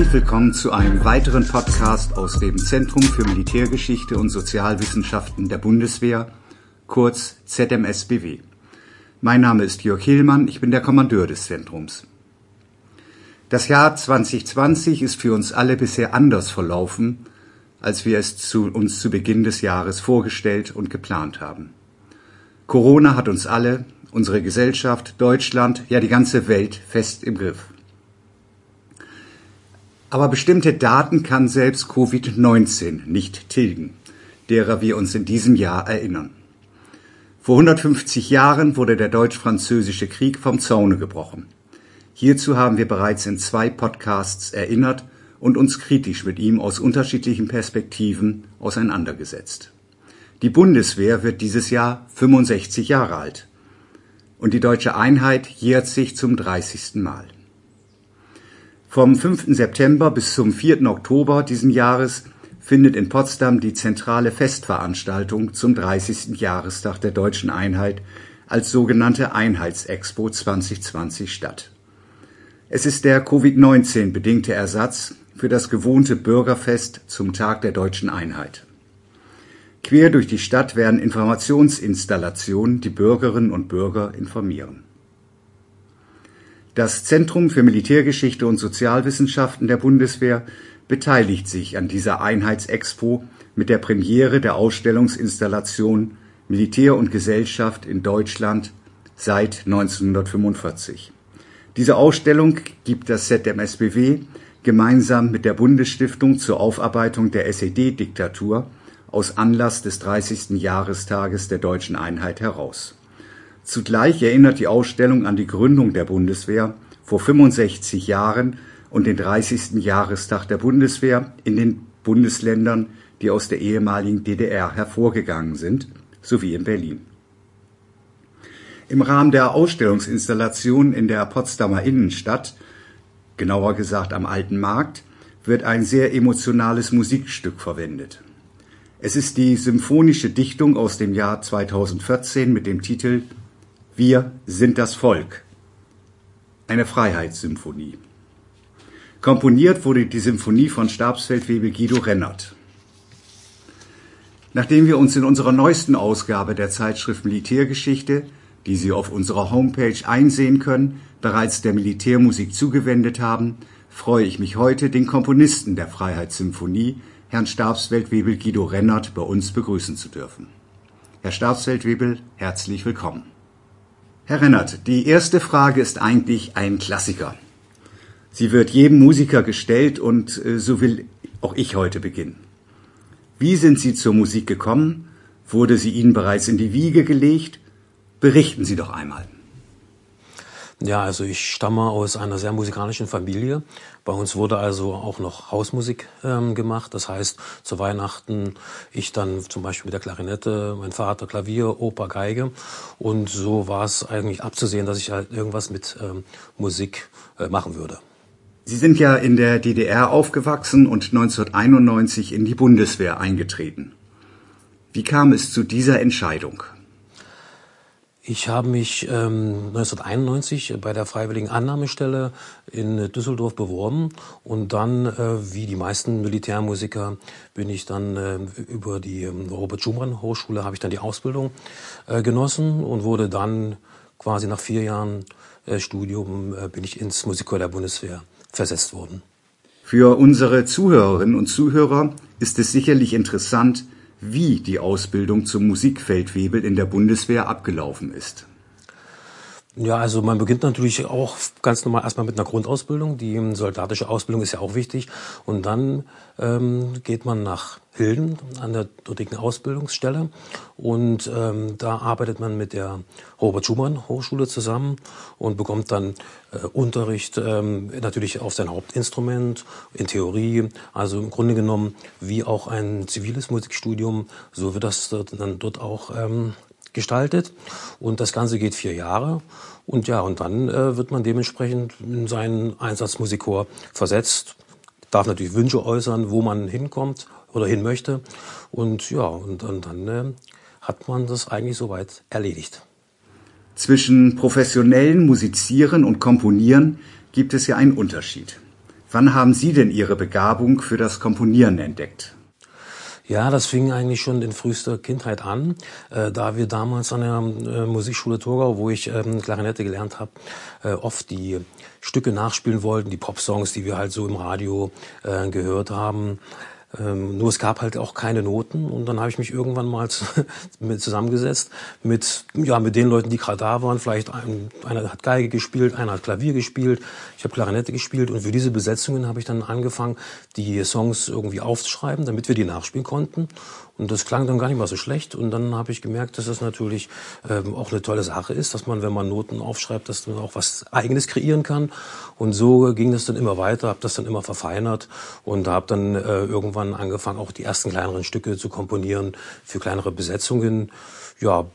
Herzlich willkommen zu einem weiteren Podcast aus dem Zentrum für Militärgeschichte und Sozialwissenschaften der Bundeswehr, kurz ZMSBW. Mein Name ist Jörg Hillmann, ich bin der Kommandeur des Zentrums. Das Jahr 2020 ist für uns alle bisher anders verlaufen, als wir es zu, uns zu Beginn des Jahres vorgestellt und geplant haben. Corona hat uns alle, unsere Gesellschaft, Deutschland, ja die ganze Welt fest im Griff. Aber bestimmte Daten kann selbst Covid-19 nicht tilgen, derer wir uns in diesem Jahr erinnern. Vor 150 Jahren wurde der deutsch-französische Krieg vom Zaune gebrochen. Hierzu haben wir bereits in zwei Podcasts erinnert und uns kritisch mit ihm aus unterschiedlichen Perspektiven auseinandergesetzt. Die Bundeswehr wird dieses Jahr 65 Jahre alt und die deutsche Einheit jährt sich zum 30. Mal. Vom 5. September bis zum 4. Oktober diesen Jahres findet in Potsdam die zentrale Festveranstaltung zum 30. Jahrestag der deutschen Einheit als sogenannte Einheitsexpo 2020 statt. Es ist der Covid-19 bedingte Ersatz für das gewohnte Bürgerfest zum Tag der deutschen Einheit. Quer durch die Stadt werden Informationsinstallationen die Bürgerinnen und Bürger informieren. Das Zentrum für Militärgeschichte und Sozialwissenschaften der Bundeswehr beteiligt sich an dieser Einheitsexpo mit der Premiere der Ausstellungsinstallation Militär und Gesellschaft in Deutschland seit 1945. Diese Ausstellung gibt das ZMSBW gemeinsam mit der Bundesstiftung zur Aufarbeitung der SED-Diktatur aus Anlass des 30. Jahrestages der deutschen Einheit heraus. Zugleich erinnert die Ausstellung an die Gründung der Bundeswehr vor 65 Jahren und den 30. Jahrestag der Bundeswehr in den Bundesländern, die aus der ehemaligen DDR hervorgegangen sind, sowie in Berlin. Im Rahmen der Ausstellungsinstallation in der Potsdamer Innenstadt, genauer gesagt am Alten Markt, wird ein sehr emotionales Musikstück verwendet. Es ist die symphonische Dichtung aus dem Jahr 2014 mit dem Titel Wir sind das Volk. Eine Freiheitssymphonie. Komponiert wurde die Symphonie von Stabsfeldwebel Guido Rennert. Nachdem wir uns in unserer neuesten Ausgabe der Zeitschrift Militärgeschichte die Sie auf unserer Homepage einsehen können, bereits der Militärmusik zugewendet haben, freue ich mich heute, den Komponisten der Freiheitssymphonie, Herrn Stabsfeldwebel Guido Rennert, bei uns begrüßen zu dürfen. Herr Stabsfeldwebel, herzlich willkommen. Herr Rennert, die erste Frage ist eigentlich ein Klassiker. Sie wird jedem Musiker gestellt und äh, so will auch ich heute beginnen. Wie sind Sie zur Musik gekommen? Wurde sie Ihnen bereits in die Wiege gelegt Berichten Sie doch einmal. Ja, also ich stamme aus einer sehr musikalischen Familie. Bei uns wurde also auch noch Hausmusik ähm, gemacht. Das heißt, zu Weihnachten ich dann zum Beispiel mit der Klarinette, mein Vater Klavier, Oper, Geige. Und so war es eigentlich abzusehen, dass ich halt irgendwas mit ähm, Musik äh, machen würde. Sie sind ja in der DDR aufgewachsen und 1991 in die Bundeswehr eingetreten. Wie kam es zu dieser Entscheidung? Ich habe mich ähm, 1991 bei der Freiwilligen Annahmestelle in Düsseldorf beworben und dann, äh, wie die meisten Militärmusiker, bin ich dann äh, über die ähm, Robert Schumann Hochschule habe ich dann die Ausbildung äh, genossen und wurde dann quasi nach vier Jahren äh, Studium äh, bin ich ins Musikchor der Bundeswehr versetzt worden. Für unsere Zuhörerinnen und Zuhörer ist es sicherlich interessant, wie die Ausbildung zum Musikfeldwebel in der Bundeswehr abgelaufen ist. Ja, also man beginnt natürlich auch ganz normal erstmal mit einer Grundausbildung. Die soldatische Ausbildung ist ja auch wichtig. Und dann ähm, geht man nach Hilden an der dortigen Ausbildungsstelle. Und ähm, da arbeitet man mit der Robert Schumann Hochschule zusammen und bekommt dann äh, Unterricht ähm, natürlich auf sein Hauptinstrument, in Theorie. Also im Grunde genommen wie auch ein ziviles Musikstudium, so wird das dann dort auch ähm, gestaltet. Und das Ganze geht vier Jahre. Und ja, und dann äh, wird man dementsprechend in seinen Einsatzmusikchor versetzt, darf natürlich Wünsche äußern, wo man hinkommt oder hin möchte. Und ja, und, und dann äh, hat man das eigentlich soweit erledigt. Zwischen professionellen Musizieren und Komponieren gibt es ja einen Unterschied. Wann haben Sie denn Ihre Begabung für das Komponieren entdeckt? Ja, das fing eigentlich schon in frühester Kindheit an, äh, da wir damals an der äh, Musikschule Thurgau, wo ich ähm, Klarinette gelernt habe, äh, oft die Stücke nachspielen wollten, die Popsongs, die wir halt so im Radio äh, gehört haben. Ähm, nur es gab halt auch keine Noten und dann habe ich mich irgendwann mal zusammengesetzt mit ja mit den Leuten, die gerade da waren. Vielleicht ein, einer hat Geige gespielt, einer hat Klavier gespielt, ich habe Klarinette gespielt und für diese Besetzungen habe ich dann angefangen, die Songs irgendwie aufzuschreiben, damit wir die nachspielen konnten. Und das klang dann gar nicht mal so schlecht. Und dann habe ich gemerkt, dass das natürlich ähm, auch eine tolle Sache ist, dass man, wenn man Noten aufschreibt, dass man auch was Eigenes kreieren kann. Und so ging das dann immer weiter, habe das dann immer verfeinert und habe dann äh, irgendwann angefangen, auch die ersten kleineren Stücke zu komponieren für kleinere Besetzungen. Ja,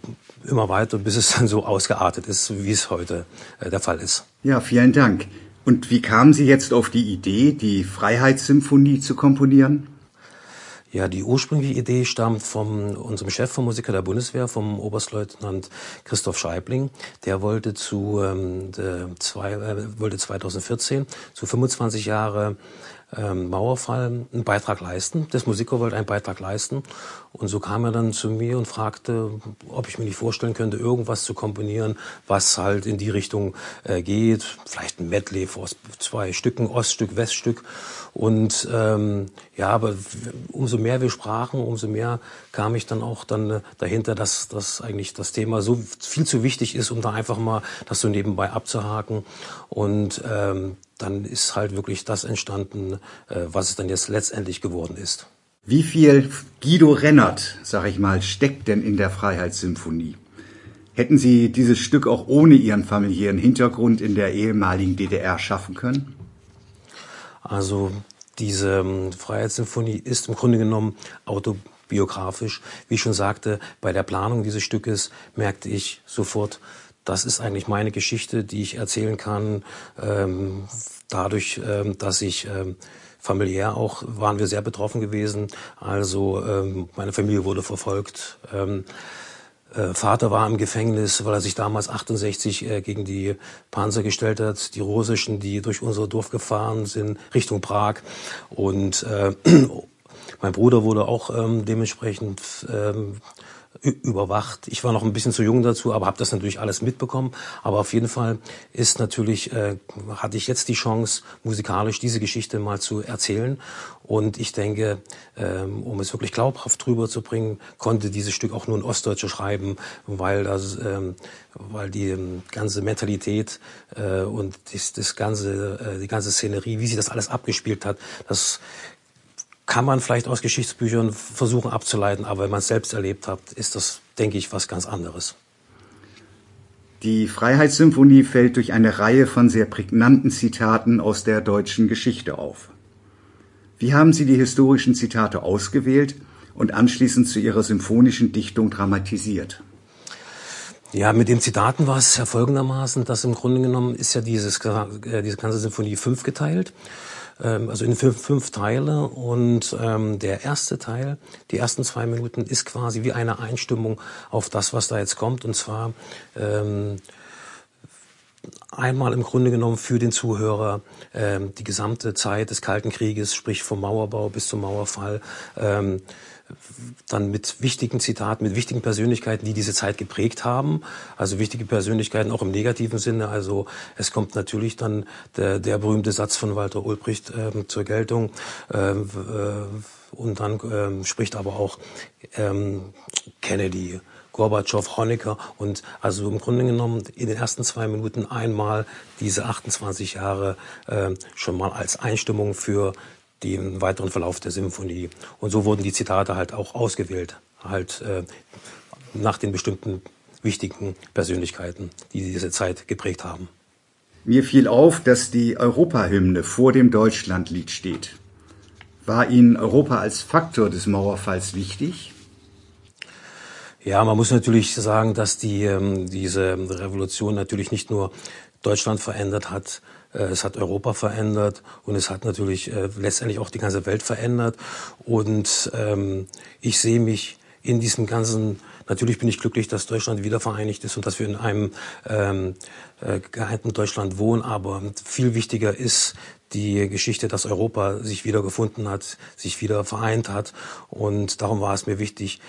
immer weiter, bis es dann so ausgeartet ist, wie es heute äh, der Fall ist. Ja, vielen Dank. Und wie kamen Sie jetzt auf die Idee, die Freiheitssymphonie zu komponieren? Ja, die ursprüngliche Idee stammt von unserem Chef vom Musiker der Bundeswehr, vom Oberstleutnant Christoph Scheibling. Der wollte zu ähm, zwei, äh, wollte 2014 zu 25 Jahre ähm, Mauerfall einen Beitrag leisten. Das Musiker wollte einen Beitrag leisten. Und so kam er dann zu mir und fragte, ob ich mir nicht vorstellen könnte, irgendwas zu komponieren, was halt in die Richtung äh, geht. Vielleicht ein Medley aus zwei Stücken, Oststück, Weststück. Und ähm, ja, aber umso mehr wir sprachen, umso mehr kam ich dann auch dann äh, dahinter, dass, dass eigentlich das Thema so viel zu wichtig ist, um da einfach mal das so nebenbei abzuhaken. Und ähm, dann ist halt wirklich das entstanden, äh, was es dann jetzt letztendlich geworden ist. Wie viel Guido Rennert, sag ich mal, steckt denn in der Freiheitssymphonie? Hätten Sie dieses Stück auch ohne Ihren familiären Hintergrund in der ehemaligen DDR schaffen können? Also diese ähm, Freiheitssymphonie ist im Grunde genommen autobiografisch. Wie ich schon sagte, bei der Planung dieses Stückes merkte ich sofort, das ist eigentlich meine Geschichte, die ich erzählen kann. Ähm, dadurch, ähm, dass ich ähm, familiär auch waren wir sehr betroffen gewesen. Also ähm, meine Familie wurde verfolgt. Ähm, äh, Vater war im Gefängnis, weil er sich damals 68 äh, gegen die Panzer gestellt hat, die russischen, die durch unser Dorf gefahren sind, Richtung Prag. Und äh, mein Bruder wurde auch ähm, dementsprechend ähm, überwacht. Ich war noch ein bisschen zu jung dazu, aber habe das natürlich alles mitbekommen. Aber auf jeden Fall ist natürlich, äh, hatte ich jetzt die Chance, musikalisch diese Geschichte mal zu erzählen. Und ich denke, ähm, um es wirklich glaubhaft drüber zu bringen, konnte dieses Stück auch nur ein Ostdeutscher schreiben, weil das, ähm, weil die ähm, ganze Mentalität äh, und das, das ganze, äh, die ganze Szenerie, wie sie das alles abgespielt hat, das kann man vielleicht aus Geschichtsbüchern versuchen abzuleiten, aber wenn man es selbst erlebt hat, ist das, denke ich, was ganz anderes. Die Freiheitssymphonie fällt durch eine Reihe von sehr prägnanten Zitaten aus der deutschen Geschichte auf. Wie haben Sie die historischen Zitate ausgewählt und anschließend zu Ihrer symphonischen Dichtung dramatisiert? Ja, mit den Zitaten war es ja folgendermaßen, dass im Grunde genommen ist ja dieses, äh, diese ganze Symphonie fünf geteilt ähm, also in fünf, fünf Teile. Und ähm, der erste Teil, die ersten zwei Minuten, ist quasi wie eine Einstimmung auf das, was da jetzt kommt. Und zwar ähm, einmal im Grunde genommen für den Zuhörer ähm, die gesamte Zeit des Kalten Krieges, sprich vom Mauerbau bis zum Mauerfall. Ähm, dann mit wichtigen Zitaten, mit wichtigen Persönlichkeiten, die diese Zeit geprägt haben. Also wichtige Persönlichkeiten auch im negativen Sinne. Also es kommt natürlich dann der, der berühmte Satz von Walter Ulbricht äh, zur Geltung. Ähm, äh, und dann ähm, spricht aber auch ähm, Kennedy, Gorbatschow, Honecker und also im Grunde genommen in den ersten zwei Minuten einmal diese 28 Jahre äh, schon mal als Einstimmung für den weiteren Verlauf der Symphonie. Und so wurden die Zitate halt auch ausgewählt, halt äh, nach den bestimmten wichtigen Persönlichkeiten, die diese Zeit geprägt haben. Mir fiel auf, dass die Europahymne vor dem Deutschlandlied steht. War Ihnen Europa als Faktor des Mauerfalls wichtig? Ja, man muss natürlich sagen, dass die, ähm, diese Revolution natürlich nicht nur Deutschland verändert hat, äh, es hat Europa verändert und es hat natürlich äh, letztendlich auch die ganze Welt verändert. Und ähm, ich sehe mich in diesem ganzen, natürlich bin ich glücklich, dass Deutschland wieder vereinigt ist und dass wir in einem ähm, äh, geeinten Deutschland wohnen, aber viel wichtiger ist die Geschichte, dass Europa sich wiedergefunden hat, sich wieder vereint hat. Und darum war es mir wichtig,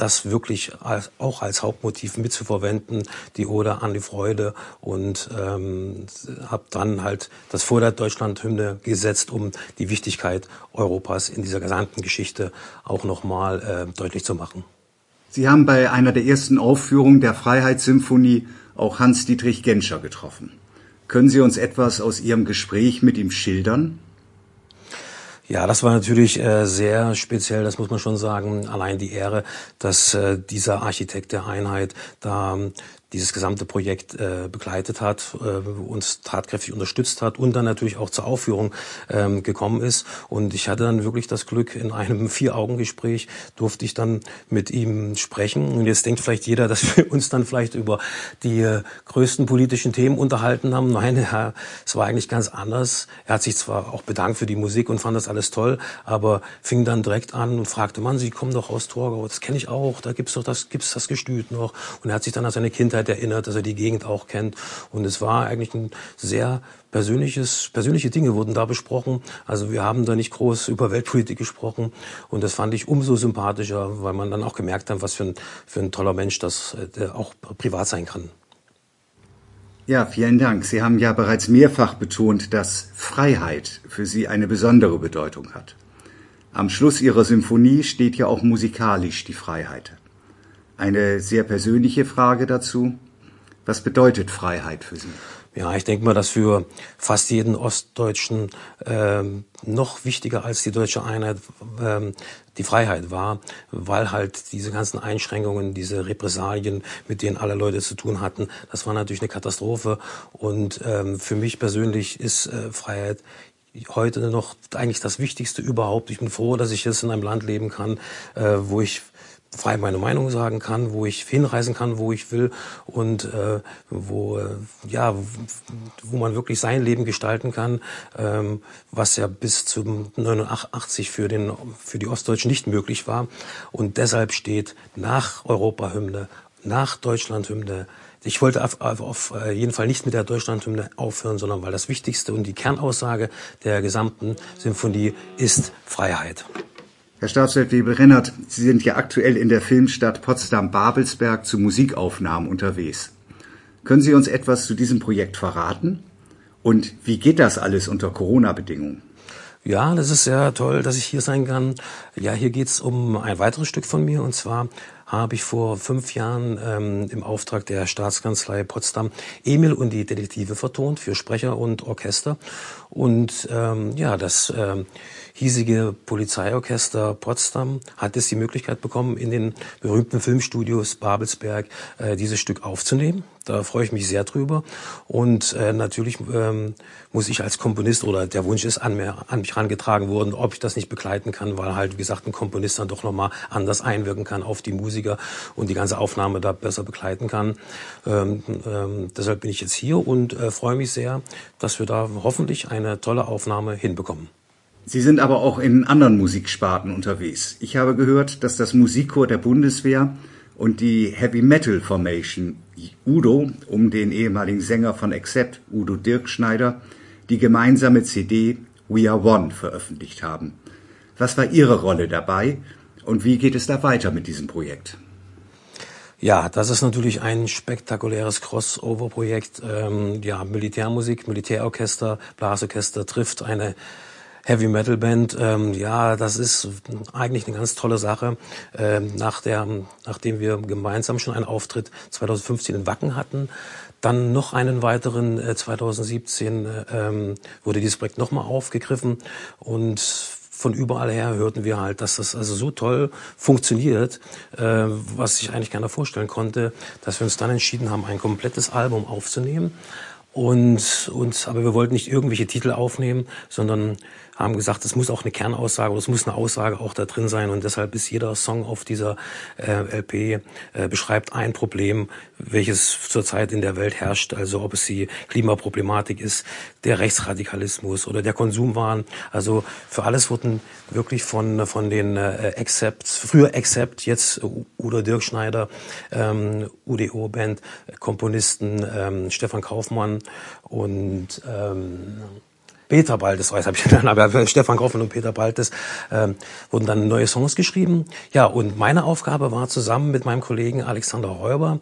das wirklich als, auch als Hauptmotiv mitzuverwenden, die Ode an die Freude und ähm, habe dann halt das vor der Deutschlandhymne gesetzt, um die Wichtigkeit Europas in dieser gesamten Geschichte auch nochmal äh, deutlich zu machen. Sie haben bei einer der ersten Aufführungen der Freiheitssymphonie auch Hans-Dietrich Genscher getroffen. Können Sie uns etwas aus Ihrem Gespräch mit ihm schildern? Ja, das war natürlich äh, sehr speziell, das muss man schon sagen. Allein die Ehre, dass äh, dieser Architekt der Einheit da dieses gesamte Projekt äh, begleitet hat, äh, uns tatkräftig unterstützt hat und dann natürlich auch zur Aufführung ähm, gekommen ist. Und ich hatte dann wirklich das Glück, in einem Vier-Augen-Gespräch durfte ich dann mit ihm sprechen. Und jetzt denkt vielleicht jeder, dass wir uns dann vielleicht über die äh, größten politischen Themen unterhalten haben. Nein, ja, es war eigentlich ganz anders. Er hat sich zwar auch bedankt für die Musik und fand das alles toll, aber fing dann direkt an und fragte, Mann, Sie kommen doch aus Torgau, das kenne ich auch, da gibt's doch das, gibt's das Gestüt noch. Und er hat sich dann an seine Kindheit Kindheit erinnert, dass er die Gegend auch kennt. Und es war eigentlich ein sehr persönliches, persönliche Dinge wurden da besprochen. Also wir haben da nicht groß über Weltpolitik gesprochen. Und das fand ich umso sympathischer, weil man dann auch gemerkt hat, was für ein, für ein toller Mensch das äh, auch privat sein kann. Ja, vielen Dank. Sie haben ja bereits mehrfach betont, dass Freiheit für Sie eine besondere Bedeutung hat. Am Schluss Ihrer Symphonie steht ja auch musikalisch die Freiheit. Eine sehr persönliche Frage dazu. Was bedeutet Freiheit für Sie? Ja, ich denke mal, dass für fast jeden Ostdeutschen ähm, noch wichtiger als die deutsche Einheit ähm, die Freiheit war, weil halt diese ganzen Einschränkungen, diese Repressalien, mit denen alle Leute zu tun hatten, das war natürlich eine Katastrophe. Und ähm, für mich persönlich ist äh, Freiheit heute noch eigentlich das Wichtigste überhaupt. Ich bin froh, dass ich jetzt in einem Land leben kann, äh, wo ich frei meine Meinung sagen kann, wo ich hinreisen kann, wo ich will und äh, wo äh, ja wo man wirklich sein Leben gestalten kann, ähm, was ja bis zum 89 für den für die Ostdeutschen nicht möglich war und deshalb steht nach Europahymne, nach Deutschlandhymne ich wollte auf, auf, auf äh, jeden Fall nicht mit der Deutschlandhymne aufhören, sondern weil das Wichtigste und die Kernaussage der gesamten Symphonie ist Freiheit. Herr Staatsrat Webel-Rennert, Sie sind ja aktuell in der Filmstadt Potsdam-Babelsberg zu Musikaufnahmen unterwegs. Können Sie uns etwas zu diesem Projekt verraten? Und wie geht das alles unter Corona-Bedingungen? Ja, das ist sehr toll, dass ich hier sein kann. Ja, hier geht's um ein weiteres Stück von mir. Und zwar habe ich vor fünf Jahren ähm, im Auftrag der Staatskanzlei Potsdam Emil und die Detektive vertont für Sprecher und Orchester. Und ähm, ja, das ähm, hiesige Polizeiorchester Potsdam hat es die Möglichkeit bekommen, in den berühmten Filmstudios Babelsberg äh, dieses Stück aufzunehmen. Da freue ich mich sehr drüber. Und äh, natürlich ähm, muss ich als Komponist oder der Wunsch ist an, mir, an mich herangetragen worden, ob ich das nicht begleiten kann, weil halt, wie gesagt, ein Komponist dann doch nochmal anders einwirken kann auf die Musiker und die ganze Aufnahme da besser begleiten kann. Ähm, ähm, deshalb bin ich jetzt hier und äh, freue mich sehr, dass wir da hoffentlich eine tolle Aufnahme hinbekommen. Sie sind aber auch in anderen Musiksparten unterwegs. Ich habe gehört, dass das Musikchor der Bundeswehr und die Heavy Metal Formation Udo um den ehemaligen Sänger von Accept, Udo Dirkschneider, die gemeinsame CD We Are One veröffentlicht haben. Was war Ihre Rolle dabei und wie geht es da weiter mit diesem Projekt? Ja, das ist natürlich ein spektakuläres Crossover-Projekt. Ähm, ja, Militärmusik, Militärorchester, Blasorchester trifft eine Heavy Metal Band, ähm, ja, das ist eigentlich eine ganz tolle Sache. Ähm, nach der, nachdem wir gemeinsam schon einen Auftritt 2015 in Wacken hatten, dann noch einen weiteren äh, 2017 äh, ähm, wurde dieses Projekt nochmal aufgegriffen und von überall her hörten wir halt, dass das also so toll funktioniert, äh, was sich eigentlich keiner vorstellen konnte, dass wir uns dann entschieden haben, ein komplettes Album aufzunehmen. Und, und, aber wir wollten nicht irgendwelche Titel aufnehmen, sondern haben gesagt, es muss auch eine Kernaussage es muss eine Aussage auch da drin sein. Und deshalb ist jeder Song auf dieser äh, LP äh, beschreibt ein Problem, welches zurzeit in der Welt herrscht. Also ob es die Klimaproblematik ist, der Rechtsradikalismus oder der Konsumwahn. Also für alles wurden wirklich von, von den äh, Accepts, früher Accept, jetzt Udo Dirkschneider, ähm, UDO-Band, Komponisten ähm, Stefan Kaufmann und ähm, Peter Baltes, habe ich den Namen, Stefan Groffmann und Peter Baltes, ähm, wurden dann neue Songs geschrieben. Ja, und meine Aufgabe war zusammen mit meinem Kollegen Alexander Räuber,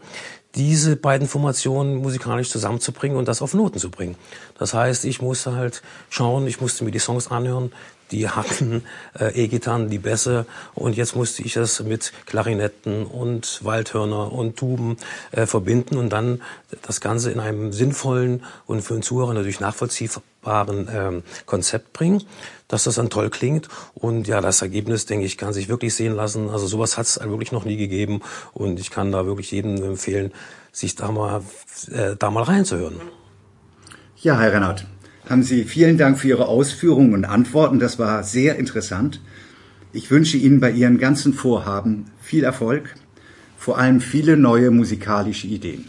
diese beiden Formationen musikalisch zusammenzubringen und das auf Noten zu bringen. Das heißt, ich musste halt schauen, ich musste mir die Songs anhören, die hatten äh, E-Gitarren, die Bässe und jetzt musste ich das mit Klarinetten und Waldhörner und Tuben äh, verbinden und dann das Ganze in einem sinnvollen und für den Zuhörer natürlich nachvollziehbaren ähm, Konzept bringen, dass das dann toll klingt und ja, das Ergebnis, denke ich, kann sich wirklich sehen lassen. Also sowas hat es wirklich noch nie gegeben und ich kann da wirklich jedem empfehlen, sich da mal, äh, da mal reinzuhören. Ja, Herr Rennert, haben Sie vielen Dank für Ihre Ausführungen und Antworten. Das war sehr interessant. Ich wünsche Ihnen bei Ihren ganzen Vorhaben viel Erfolg, vor allem viele neue musikalische Ideen.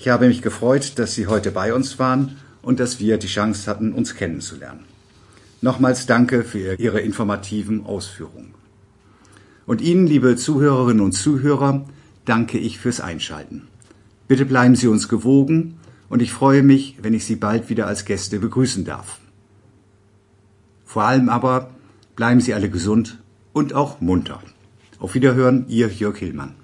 Ich habe mich gefreut, dass Sie heute bei uns waren und dass wir die Chance hatten, uns kennenzulernen. Nochmals danke für Ihre informativen Ausführungen. Und Ihnen, liebe Zuhörerinnen und Zuhörer, danke ich fürs Einschalten. Bitte bleiben Sie uns gewogen und ich freue mich, wenn ich Sie bald wieder als Gäste begrüßen darf. Vor allem aber bleiben Sie alle gesund und auch munter. Auf Wiederhören, Ihr Jörg Hillmann.